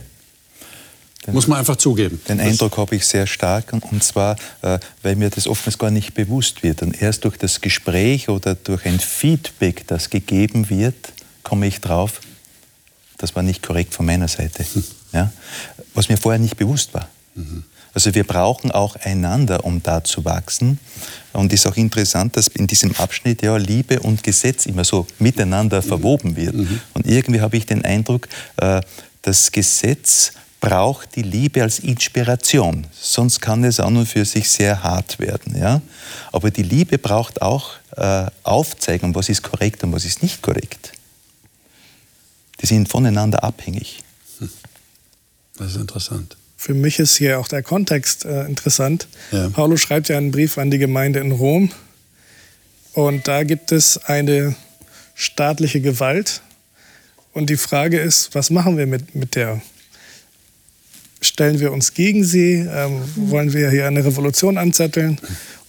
Den, Muss man einfach zugeben. Den Eindruck habe ich sehr stark und zwar, äh, weil mir das oftmals gar nicht bewusst wird. Und erst durch das Gespräch oder durch ein Feedback, das gegeben wird, komme ich drauf, das war nicht korrekt von meiner Seite. Hm. Ja? Was mir vorher nicht bewusst war. Mhm. Also wir brauchen auch einander, um da zu wachsen. Und es ist auch interessant, dass in diesem Abschnitt ja Liebe und Gesetz immer so miteinander verwoben wird. Mhm. Und irgendwie habe ich den Eindruck, äh, das Gesetz braucht die Liebe als Inspiration. Sonst kann es an und für sich sehr hart werden. Ja? Aber die Liebe braucht auch äh, Aufzeigung, was ist korrekt und was ist nicht korrekt. Die sind voneinander abhängig. Hm. Das ist interessant für mich ist hier auch der Kontext äh, interessant. Ja. Paulus schreibt ja einen Brief an die Gemeinde in Rom und da gibt es eine staatliche Gewalt und die Frage ist, was machen wir mit, mit der? Stellen wir uns gegen sie? Ähm. Wollen wir hier eine Revolution anzetteln?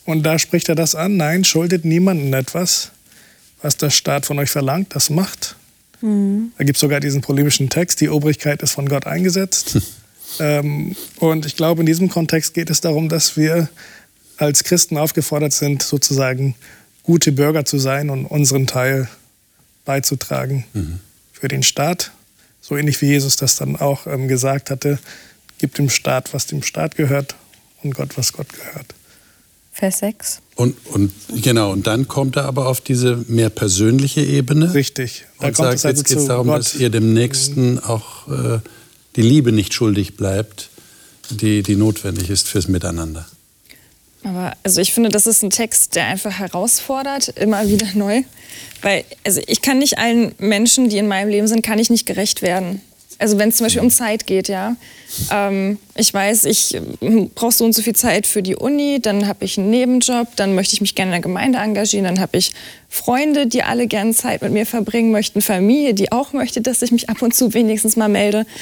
Und da spricht er das an, nein, schuldet niemandem etwas, was der Staat von euch verlangt, das macht. Mhm. Da gibt es sogar diesen polemischen Text, die Obrigkeit ist von Gott eingesetzt. Ähm, und ich glaube, in diesem Kontext geht es darum, dass wir als Christen aufgefordert sind, sozusagen gute Bürger zu sein und unseren Teil beizutragen mhm. für den Staat. So ähnlich wie Jesus das dann auch ähm, gesagt hatte, gibt dem Staat, was dem Staat gehört und Gott, was Gott gehört. Vers 6. Und, und genau, und dann kommt er aber auf diese mehr persönliche Ebene. Richtig. Da und sagt, also jetzt geht es darum, Gott. dass ihr dem Nächsten auch äh, die Liebe nicht schuldig bleibt, die, die notwendig ist fürs Miteinander. Aber also ich finde, das ist ein Text, der einfach herausfordert, immer wieder neu. Weil also ich kann nicht allen Menschen, die in meinem Leben sind, kann ich nicht gerecht werden. Also wenn es zum Beispiel um Zeit geht, ja. Ähm, ich weiß, ich ähm, brauche so und so viel Zeit für die Uni, dann habe ich einen Nebenjob, dann möchte ich mich gerne in der Gemeinde engagieren, dann habe ich Freunde, die alle gerne Zeit mit mir verbringen möchten, Familie, die auch möchte, dass ich mich ab und zu wenigstens mal melde.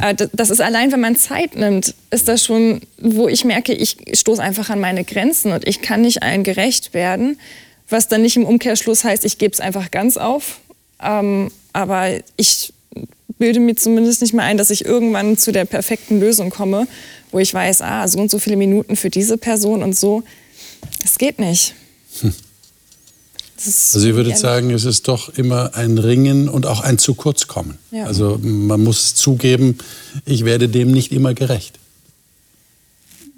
Äh, das ist allein, wenn man Zeit nimmt, ist das schon, wo ich merke, ich stoße einfach an meine Grenzen und ich kann nicht allen gerecht werden, was dann nicht im Umkehrschluss heißt, ich gebe es einfach ganz auf. Ähm, aber ich bilde mir zumindest nicht mehr ein, dass ich irgendwann zu der perfekten Lösung komme, wo ich weiß, ah, so und so viele Minuten für diese Person und so. Es geht nicht. Hm. Also ihr würdet sagen, es ist doch immer ein Ringen und auch ein zu kurz kommen. Ja. Also man muss zugeben, ich werde dem nicht immer gerecht.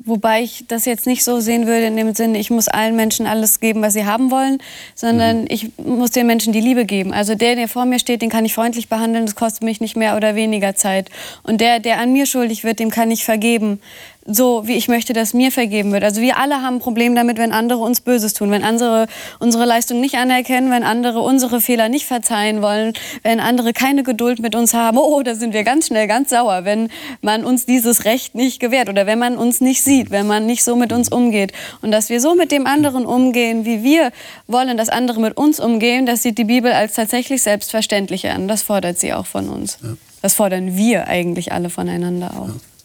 Wobei ich das jetzt nicht so sehen würde in dem Sinne, ich muss allen Menschen alles geben, was sie haben wollen, sondern mhm. ich muss den Menschen die Liebe geben. Also der, der vor mir steht, den kann ich freundlich behandeln, das kostet mich nicht mehr oder weniger Zeit. Und der, der an mir schuldig wird, dem kann ich vergeben so, wie ich möchte, dass mir vergeben wird. Also wir alle haben ein Problem damit, wenn andere uns Böses tun, wenn andere unsere Leistung nicht anerkennen, wenn andere unsere Fehler nicht verzeihen wollen, wenn andere keine Geduld mit uns haben. Oh, da sind wir ganz schnell ganz sauer, wenn man uns dieses Recht nicht gewährt oder wenn man uns nicht sieht, wenn man nicht so mit uns umgeht. Und dass wir so mit dem anderen umgehen, wie wir wollen, dass andere mit uns umgehen, das sieht die Bibel als tatsächlich selbstverständlich an. Das fordert sie auch von uns. Das fordern wir eigentlich alle voneinander auch.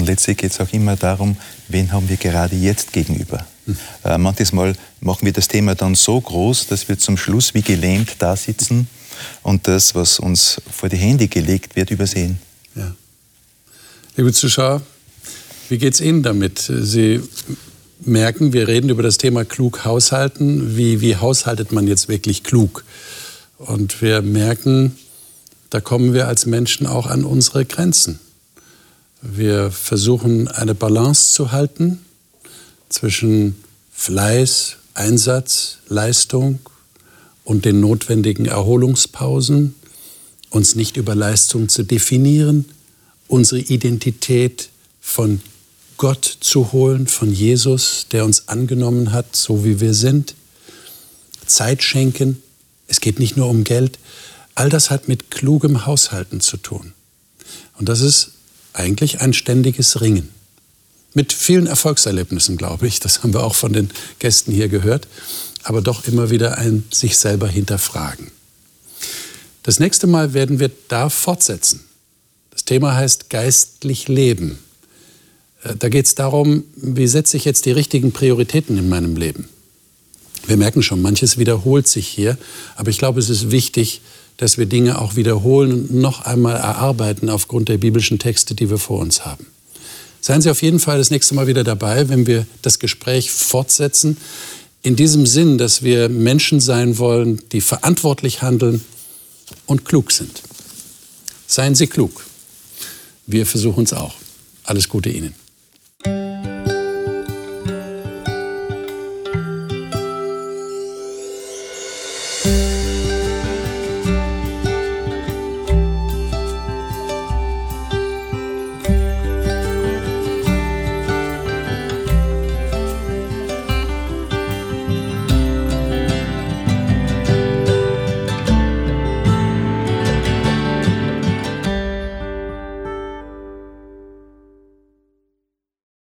Und letztlich geht es auch immer darum, wen haben wir gerade jetzt gegenüber. Hm. Äh, manches Mal machen wir das Thema dann so groß, dass wir zum Schluss wie gelähmt da sitzen und das, was uns vor die Hände gelegt wird, übersehen. Ja. Liebe Zuschauer, wie geht es Ihnen damit? Sie merken, wir reden über das Thema klug haushalten. Wie, wie haushaltet man jetzt wirklich klug? Und wir merken, da kommen wir als Menschen auch an unsere Grenzen. Wir versuchen eine Balance zu halten zwischen Fleiß, Einsatz, Leistung und den notwendigen Erholungspausen, uns nicht über Leistung zu definieren, unsere Identität von Gott zu holen, von Jesus, der uns angenommen hat, so wie wir sind, Zeit schenken, es geht nicht nur um Geld, all das hat mit klugem Haushalten zu tun. Und das ist eigentlich ein ständiges Ringen. Mit vielen Erfolgserlebnissen, glaube ich. Das haben wir auch von den Gästen hier gehört. Aber doch immer wieder ein sich selber hinterfragen. Das nächste Mal werden wir da fortsetzen. Das Thema heißt geistlich leben. Äh, da geht es darum, wie setze ich jetzt die richtigen Prioritäten in meinem Leben. Wir merken schon, manches wiederholt sich hier, aber ich glaube, es ist wichtig, dass wir Dinge auch wiederholen und noch einmal erarbeiten aufgrund der biblischen Texte, die wir vor uns haben. Seien Sie auf jeden Fall das nächste Mal wieder dabei, wenn wir das Gespräch fortsetzen. In diesem Sinn, dass wir Menschen sein wollen, die verantwortlich handeln und klug sind. Seien Sie klug. Wir versuchen es auch. Alles Gute Ihnen.